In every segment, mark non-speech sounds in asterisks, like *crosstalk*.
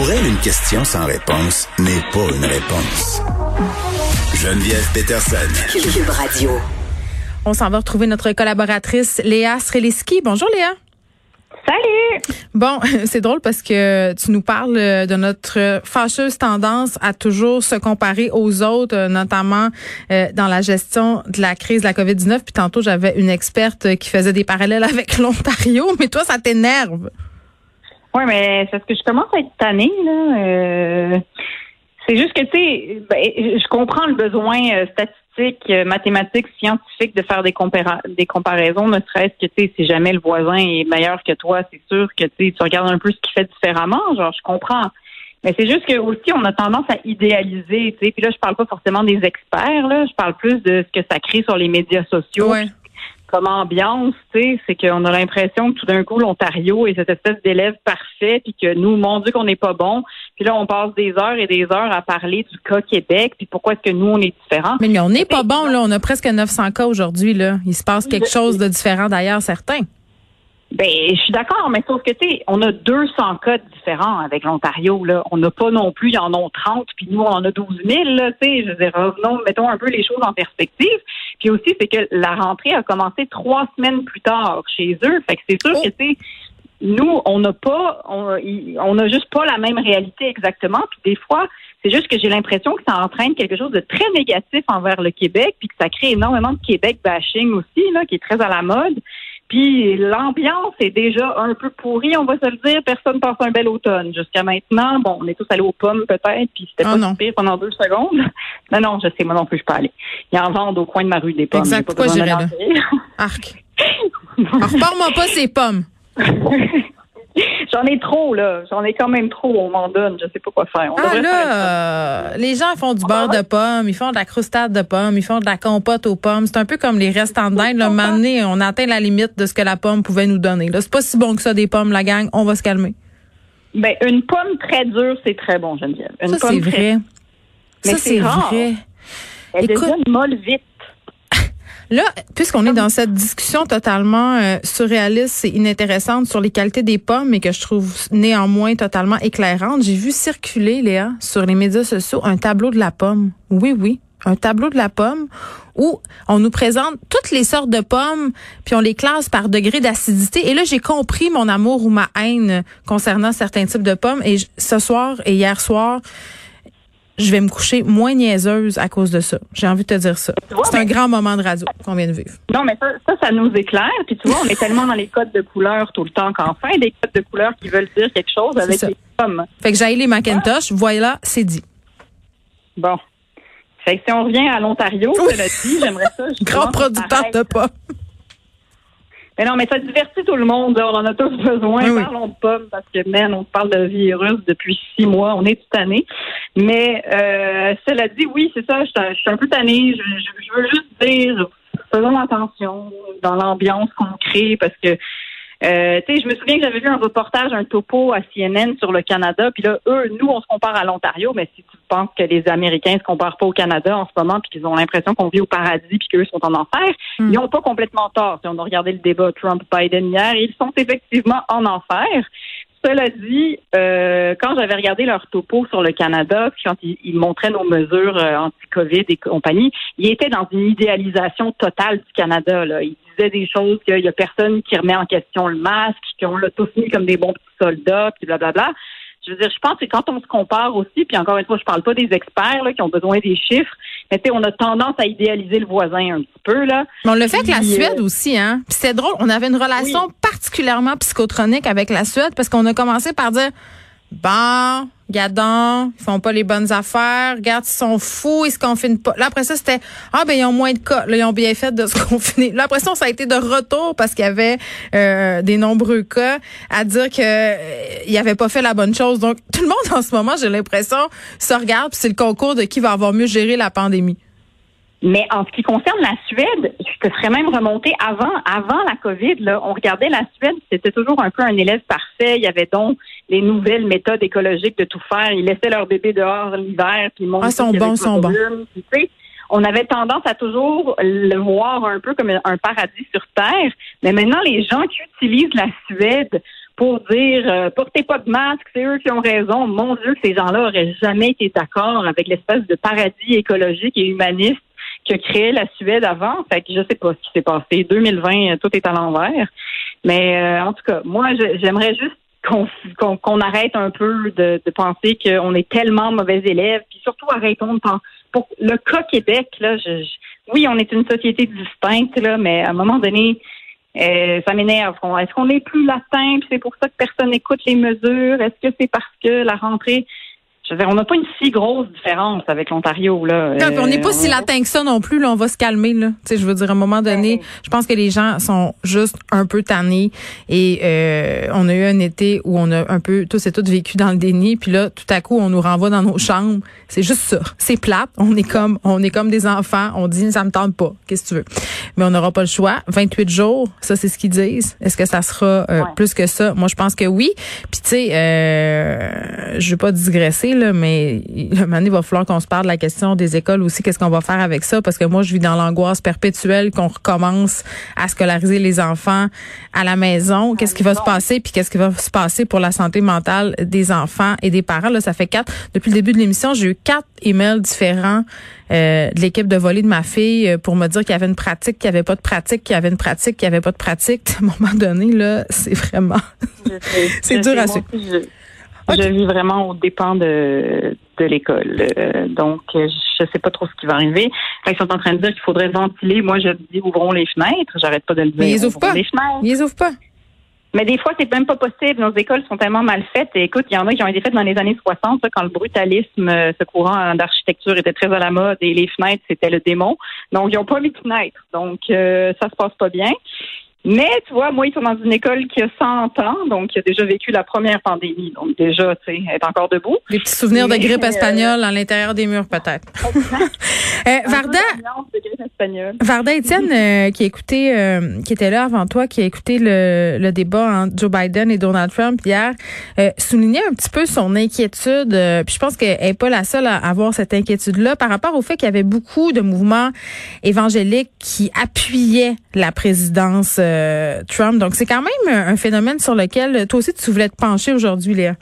Pour elle, une question sans réponse n'est pas une réponse. Geneviève Peterson. Cube Radio. On s'en va retrouver notre collaboratrice Léa Streliski. Bonjour Léa. Salut! Bon, *laughs* c'est drôle parce que tu nous parles de notre fâcheuse tendance à toujours se comparer aux autres, notamment euh, dans la gestion de la crise de la COVID-19. Puis tantôt, j'avais une experte qui faisait des parallèles *laughs* avec l'Ontario, mais toi, ça t'énerve. Oui, mais c'est parce que je commence à être tannée, là. Euh, c'est juste que, tu sais, ben, je comprends le besoin euh, statistique, euh, mathématique, scientifique de faire des, des comparaisons, ne serait-ce que, tu sais, si jamais le voisin est meilleur que toi, c'est sûr que, tu tu regardes un peu ce qu'il fait différemment. Genre, je comprends. Mais c'est juste que aussi, on a tendance à idéaliser, tu sais. Puis là, je parle pas forcément des experts, là. Je parle plus de ce que ça crée sur les médias sociaux comme ambiance, tu sais, c'est qu'on a l'impression que tout d'un coup, l'Ontario est cette espèce d'élève parfait, puis que nous, mon Dieu, qu'on n'est pas bon. Puis là, on passe des heures et des heures à parler du cas Québec, puis pourquoi est-ce que nous, on est différents. Mais, on n'est pas bon, là. On a presque 900 cas aujourd'hui, là. Il se passe quelque chose de différent d'ailleurs, certains. Ben, je suis d'accord, mais sauf que, tu sais, on a 200 cas différents avec l'Ontario, là. On n'a pas non plus, ils en ont 30, puis nous, on en a 12 000, là, tu sais. Je veux dire, revenons, mettons un peu les choses en perspective. Puis aussi, c'est que la rentrée a commencé trois semaines plus tard chez eux. Fait que c'est sûr que, tu sais, nous, on n'a pas, on n'a juste pas la même réalité exactement. Puis des fois, c'est juste que j'ai l'impression que ça entraîne quelque chose de très négatif envers le Québec, puis que ça crée énormément de Québec bashing aussi, là, qui est très à la mode. Puis l'ambiance est déjà un peu pourrie, on va se le dire. Personne passe un bel automne. Jusqu'à maintenant, bon, on est tous allés aux pommes peut-être, puis c'était oh pas pire pendant deux secondes. *laughs* Non, non, je sais, moi non plus, je peux aller. Il y en vend au coin de ma rue des pommes. Exact. Pourquoi j'irais là? Arc. *laughs* Repars-moi pas ces pommes. *laughs* J'en ai trop, là. J'en ai quand même trop. On m'en donne. Je sais pas quoi faire. ah, là, euh, les gens font du beurre de pommes, ils font de la croustade de pommes, ils font de la compote aux pommes. C'est un peu comme les restants d'Inde. Un on atteint la limite de ce que la pomme pouvait nous donner. Là, c'est pas si bon que ça, des pommes, la gang. On va se calmer. Ben, une pomme très dure, c'est très bon, Geneviève. Une ça, c'est vrai. Mais ça, c'est vrai. Elle Écoute... devient molle vite. Là, puisqu'on est dans cette discussion totalement euh, surréaliste et inintéressante sur les qualités des pommes, mais que je trouve néanmoins totalement éclairante, j'ai vu circuler, Léa, sur les médias sociaux, un tableau de la pomme. Oui, oui, un tableau de la pomme où on nous présente toutes les sortes de pommes, puis on les classe par degré d'acidité. Et là, j'ai compris mon amour ou ma haine concernant certains types de pommes. Et ce soir et hier soir, je vais me coucher moins niaiseuse à cause de ça. J'ai envie de te dire ça. C'est un grand moment de radio qu'on vient de vivre. Non, mais ça, ça, nous éclaire. Puis tu vois, on est tellement dans les codes de couleurs tout le temps qu'enfin, des codes de couleurs qui veulent dire quelque chose avec les pommes. Fait que j'ai les Macintosh. Voilà, c'est dit. Bon. Fait que si on revient à l'Ontario, dit, j'aimerais ça. *laughs* Grand producteur de pommes. Mais non, mais ça divertit tout le monde. On en a tous besoin. Parlons de pommes parce que, man, on parle de virus depuis six mois. On est tout tanné. Mais euh, cela dit, oui, c'est ça. Je suis un peu tannée. Je, veux juste dire, faisons attention dans l'ambiance qu'on crée parce que euh, tu sais, je me souviens que j'avais vu un reportage, un topo à CNN sur le Canada, puis là, eux, nous, on se compare à l'Ontario, mais si tu penses que les Américains se comparent pas au Canada en ce moment, puis qu'ils ont l'impression qu'on vit au paradis, puis qu'eux sont en enfer, hmm. ils n'ont pas complètement tort. Si on a regardé le débat Trump-Biden hier, ils sont effectivement en enfer. Cela dit, euh, quand j'avais regardé leur topo sur le Canada, puis quand ils, montraient nos mesures euh, anti-COVID et compagnie, ils étaient dans une idéalisation totale du Canada. Là. Ils des choses qu'il y a personne qui remet en question le masque, qu'on l'a tous mis comme des bons petits soldats, puis blablabla. Je veux dire, je pense que quand on se compare aussi, puis encore une fois, je parle pas des experts là, qui ont besoin des chiffres, mais tu sais, on a tendance à idéaliser le voisin un petit peu là. Mais on le fait avec la Suède euh, aussi, hein. Puis c'est drôle, on avait une relation particulièrement psychotronique avec la Suède parce qu'on a commencé par dire Bon, gadon, ils font pas les bonnes affaires. Regarde, ils sont fous, ils se confinent pas. Là, après ça, c'était, ah, ben, ils ont moins de cas. Là, ils ont bien fait de se *laughs* confiner. Là, après ça, ça a été de retour parce qu'il y avait euh, des nombreux cas à dire que euh, ils avaient pas fait la bonne chose. Donc, tout le monde, en ce moment, j'ai l'impression, se regarde, c'est le concours de qui va avoir mieux géré la pandémie. Mais en ce qui concerne la Suède, je te ferais même remonter avant, avant la COVID, là, on regardait la Suède, c'était toujours un peu un élève parfait. Il y avait donc les nouvelles méthodes écologiques de tout faire. Ils laissaient leur bébé dehors l'hiver, puis ils Ah, sont bons, sont bons. on avait tendance à toujours le voir un peu comme un paradis sur Terre. Mais maintenant, les gens qui utilisent la Suède pour dire euh, portez pas de masque, c'est eux qui ont raison. Mon Dieu, ces gens-là auraient jamais été d'accord avec l'espèce de paradis écologique et humaniste que la Suède avant. Fait que je sais pas ce qui s'est passé. 2020, tout est à l'envers. Mais euh, en tout cas, moi, j'aimerais juste qu'on arrête un peu de, penser qu'on est tellement mauvais élèves, puis surtout arrêtons de penser. Pour le cas Québec, là, oui, on est une société distincte, là, mais à un moment donné, euh, ça m'énerve. Est-ce qu'on est plus latin, c'est pour ça que personne n'écoute les mesures? Est-ce que c'est parce que la rentrée on n'a pas une si grosse différence avec l'Ontario. là. on n'est pas si euh, latin que ça non plus. Là, on va se calmer. Là. je veux dire, à un moment donné, je pense que les gens sont juste un peu tannés. Et euh, on a eu un été où on a un peu tous et toutes vécu dans le déni. Puis là, tout à coup, on nous renvoie dans nos chambres. C'est juste ça. C'est plate. On est comme on est comme des enfants. On dit ça me tente pas. Qu'est-ce que tu veux? Mais on n'aura pas le choix. 28 jours, ça c'est ce qu'ils disent. Est-ce que ça sera euh, plus que ça? Moi, je pense que oui. Puis tu sais, euh, je vais pas digresser mais le moment il va falloir qu'on se parle de la question des écoles aussi. Qu'est-ce qu'on va faire avec ça? Parce que moi, je vis dans l'angoisse perpétuelle qu'on recommence à scolariser les enfants à la maison. Qu'est-ce qui va se passer? Puis qu'est-ce qui va se passer pour la santé mentale des enfants et des parents? Là, ça fait quatre. Depuis le début de l'émission, j'ai eu quatre emails différents euh, de l'équipe de volley de ma fille euh, pour me dire qu'il y avait une pratique, qu'il n'y avait pas de pratique, qu'il y avait une pratique, qu'il n'y avait pas de pratique. *laughs* À un moment donné, là, c'est vraiment... *laughs* c'est dur à suivre. Je vis vraiment au dépens de, de l'école. Euh, donc, je ne sais pas trop ce qui va arriver. ils sont en train de dire qu'il faudrait ventiler. Moi, je dis ouvrons les fenêtres. J'arrête pas de le dire. Mais ils ouvrent pas. Les fenêtres. Ils ouvrent pas. Mais des fois, c'est même pas possible. Nos écoles sont tellement mal faites. Et écoute, il y en a qui ont été faites dans les années 60, quand le brutalisme, euh, ce courant d'architecture était très à la mode et les fenêtres, c'était le démon. Donc, ils n'ont pas mis de fenêtres. Donc, euh, ça se passe pas bien. Mais tu vois, moi, ils sont dans une école qui a 100 ans, donc qui a déjà vécu la première pandémie. Donc déjà, tu sais, elle est encore debout. Des petits souvenirs de grippe euh, espagnole à l'intérieur des murs, peut-être. *laughs* *laughs* euh, Varda, Varda Étienne, euh, qui écoutait, euh, qui était là avant toi, qui a écouté le, le débat entre Joe Biden et Donald Trump hier, soulignait un petit peu son inquiétude. puis je pense qu'elle n'est pas la seule à avoir cette inquiétude-là par rapport au fait qu'il y avait beaucoup de mouvements évangéliques qui appuyaient la présidence euh, Trump. Donc, c'est quand même un phénomène sur lequel toi aussi tu voulais te pencher aujourd'hui, Léa.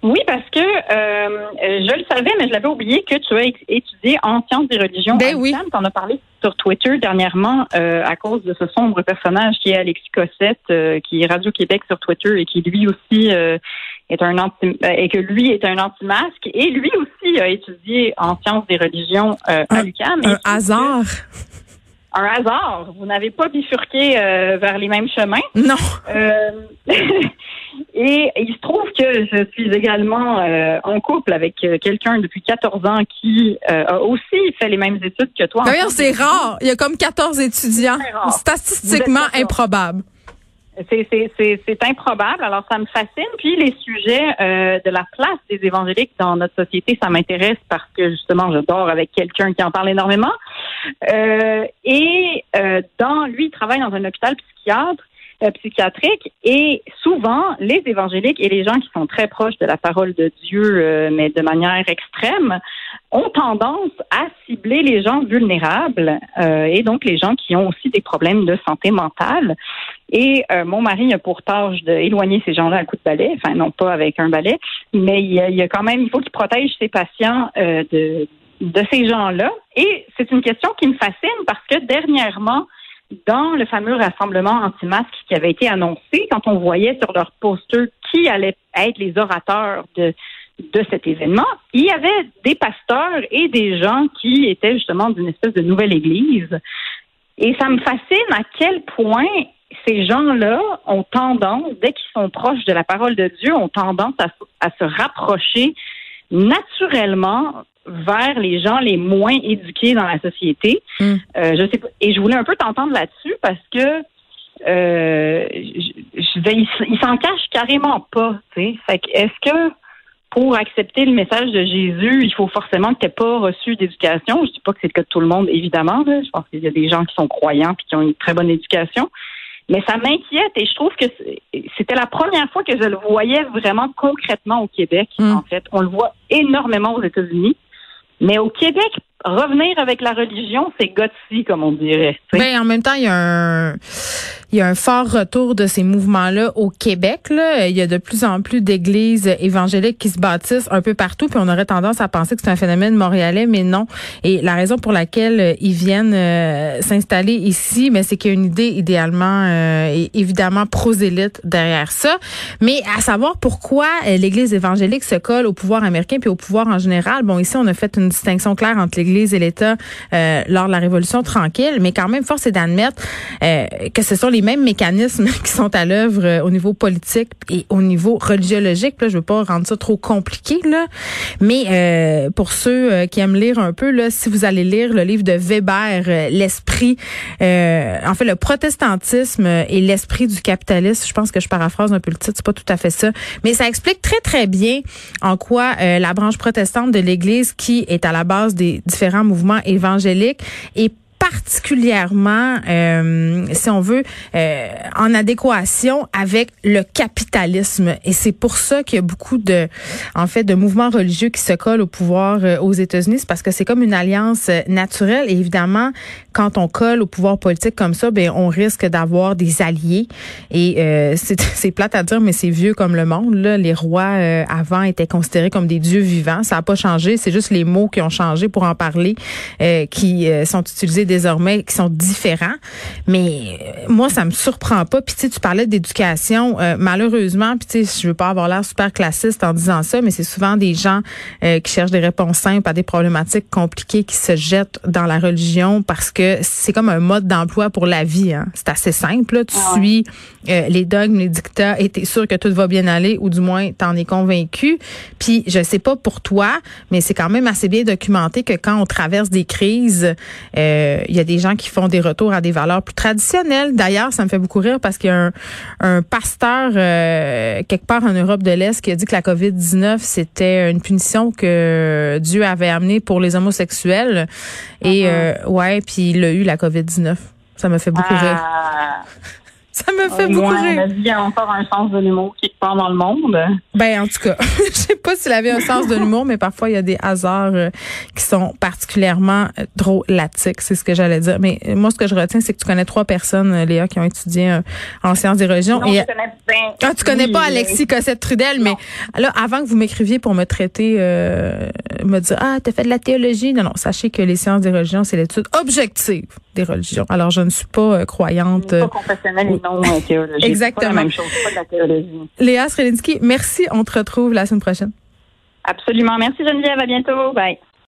Oui, parce que euh, je le savais, mais je l'avais oublié que tu as étudié en sciences des religions. Ben oui. Tu en as parlé sur Twitter dernièrement euh, à cause de ce sombre personnage qui est Alexis Cossette, qui est Radio-Québec sur Twitter et qui lui aussi est un anti et que lui est un anti-masque. Et lui aussi a étudié en sciences des religions à l'UQAM. Un hasard un hasard. Vous n'avez pas bifurqué euh, vers les mêmes chemins. Non. Euh, *laughs* et il se trouve que je suis également euh, en couple avec quelqu'un depuis 14 ans qui a aussi fait les mêmes études que toi. D'ailleurs, c'est rare. Il y a comme 14 étudiants. Statistiquement improbable. C'est improbable. Alors, ça me fascine. Puis, les sujets euh, de la place des évangéliques dans notre société, ça m'intéresse parce que, justement, je dors avec quelqu'un qui en parle énormément. Euh, et euh, dans lui, il travaille dans un hôpital psychiatre. Psychiatrique et souvent les évangéliques et les gens qui sont très proches de la parole de Dieu mais de manière extrême ont tendance à cibler les gens vulnérables et donc les gens qui ont aussi des problèmes de santé mentale et euh, mon mari a pour tâche d'éloigner ces gens-là à coup de balai, enfin non pas avec un balai, mais il y a, il a quand même, il faut qu'il protège ses patients euh, de, de ces gens-là. Et c'est une question qui me fascine parce que dernièrement, dans le fameux rassemblement anti-masque qui avait été annoncé, quand on voyait sur leur poster qui allait être les orateurs de, de cet événement, il y avait des pasteurs et des gens qui étaient justement d'une espèce de nouvelle église. Et ça me fascine à quel point ces gens-là ont tendance, dès qu'ils sont proches de la parole de Dieu, ont tendance à, se rapprocher naturellement vers les gens les moins éduqués dans la société. Hmm. Euh, je sais et je voulais un peu t'entendre là-dessus parce que euh, ils s'en cachent carrément pas. Fait est-ce que pour accepter le message de Jésus, il faut forcément que tu n'aies pas reçu d'éducation? Je dis pas que c'est le cas de tout le monde, évidemment. Je pense qu'il y a des gens qui sont croyants et qui ont une très bonne éducation. Mais ça m'inquiète et je trouve que c'était la première fois que je le voyais vraiment concrètement au Québec, hmm. en fait. On le voit énormément aux États-Unis. Mais au Québec, revenir avec la religion, c'est gotsi, comme on dirait. Ben, en même temps, il y a un il y a un fort retour de ces mouvements-là au Québec. Là. Il y a de plus en plus d'églises évangéliques qui se bâtissent un peu partout, puis on aurait tendance à penser que c'est un phénomène montréalais, mais non. Et la raison pour laquelle euh, ils viennent euh, s'installer ici, mais c'est qu'il y a une idée idéalement euh, et évidemment prosélyte derrière ça. Mais à savoir pourquoi l'Église évangélique se colle au pouvoir américain puis au pouvoir en général. Bon, ici on a fait une distinction claire entre l'Église et l'État lors de la Révolution tranquille, mais quand même force est d'admettre que ce sont les mêmes mécanismes *laughs* qui sont à l'œuvre euh, au niveau politique et au niveau religiologique. Là, je veux pas rendre ça trop compliqué, là. Mais euh, pour ceux euh, qui aiment lire un peu, là, si vous allez lire le livre de Weber, l'esprit, en fait, le protestantisme et l'esprit du capitalisme, je pense que je paraphrase un peu le titre, c'est pas tout à fait ça, mais ça explique très très bien en quoi la branche protestante de l'Église, qui est à la base des différents mouvements évangéliques, est particulièrement, euh, si on veut, euh, en adéquation avec le capitalisme. Et c'est pour ça qu'il y a beaucoup de, en fait, de mouvements religieux qui se collent au pouvoir euh, aux États-Unis. Parce que c'est comme une alliance naturelle. Et évidemment, quand on colle au pouvoir politique comme ça, ben on risque d'avoir des alliés. Et *laughs* c'est plate à dire, mais c'est vieux comme le monde. Là. Les rois avant étaient considérés comme des dieux vivants. Ça n'a pas changé. C'est juste les mots qui ont changé pour en parler, qui sont utilisés désormais qui sont différents. Mais euh, moi, ça me surprend pas. Puis tu sais, tu parlais d'éducation. Euh, malheureusement, puis tu sais, je veux pas avoir l'air super classiste en disant ça, mais c'est souvent des gens euh, qui cherchent des réponses simples à des problématiques compliquées qui se jettent dans la religion parce que c'est comme un mode d'emploi pour la vie. Hein. C'est assez simple. Tu ah suis les dogmes, les dictats, et t'es sûr que tout va bien aller, ou du moins t'en es convaincu. Puis je sais pas pour toi, mais c'est quand même assez bien documenté que quand on traverse des crises, euh, il y a des gens qui font des retours à des valeurs plus traditionnelles. D'ailleurs, ça me fait beaucoup rire parce qu'il y a un, pasteur euh, quelque part en Europe de l'Est qui a dit que la COVID-19, c'était une punition que Dieu avait amenée pour les homosexuels. Et uh-huh. euh, ouais, puis il a eu la COVID-19. Ça me fait beaucoup ah. rire. *laughs* Ça me fait beaucoup rire. A encore un sens de l'humour dans le monde. Ben, en tout cas, *laughs* je sais pas s'il avait un sens de l'humour, mais parfois, il y a des hasards euh, qui sont particulièrement euh, drôlatiques. C'est ce que j'allais dire. Mais euh, moi, ce que je retiens, c'est que tu connais trois personnes, Léa, qui ont étudié en sciences des religions. Non, et, je connais bien. Ah, tu connais pas Alexis Cossette-Trudel, mais là, avant que vous m'écriviez pour me traiter, me dire, ah, t'as fait de la théologie. Non, non, sachez que les sciences des religions, c'est l'étude objective des religions. Alors, je ne suis pas croyante. Pas confessionnelle Exactement. Pas la même chose, pas de la théologie. Léa Srelinski, merci. On te retrouve la semaine prochaine. Absolument. Merci Geneviève. À bientôt. Bye.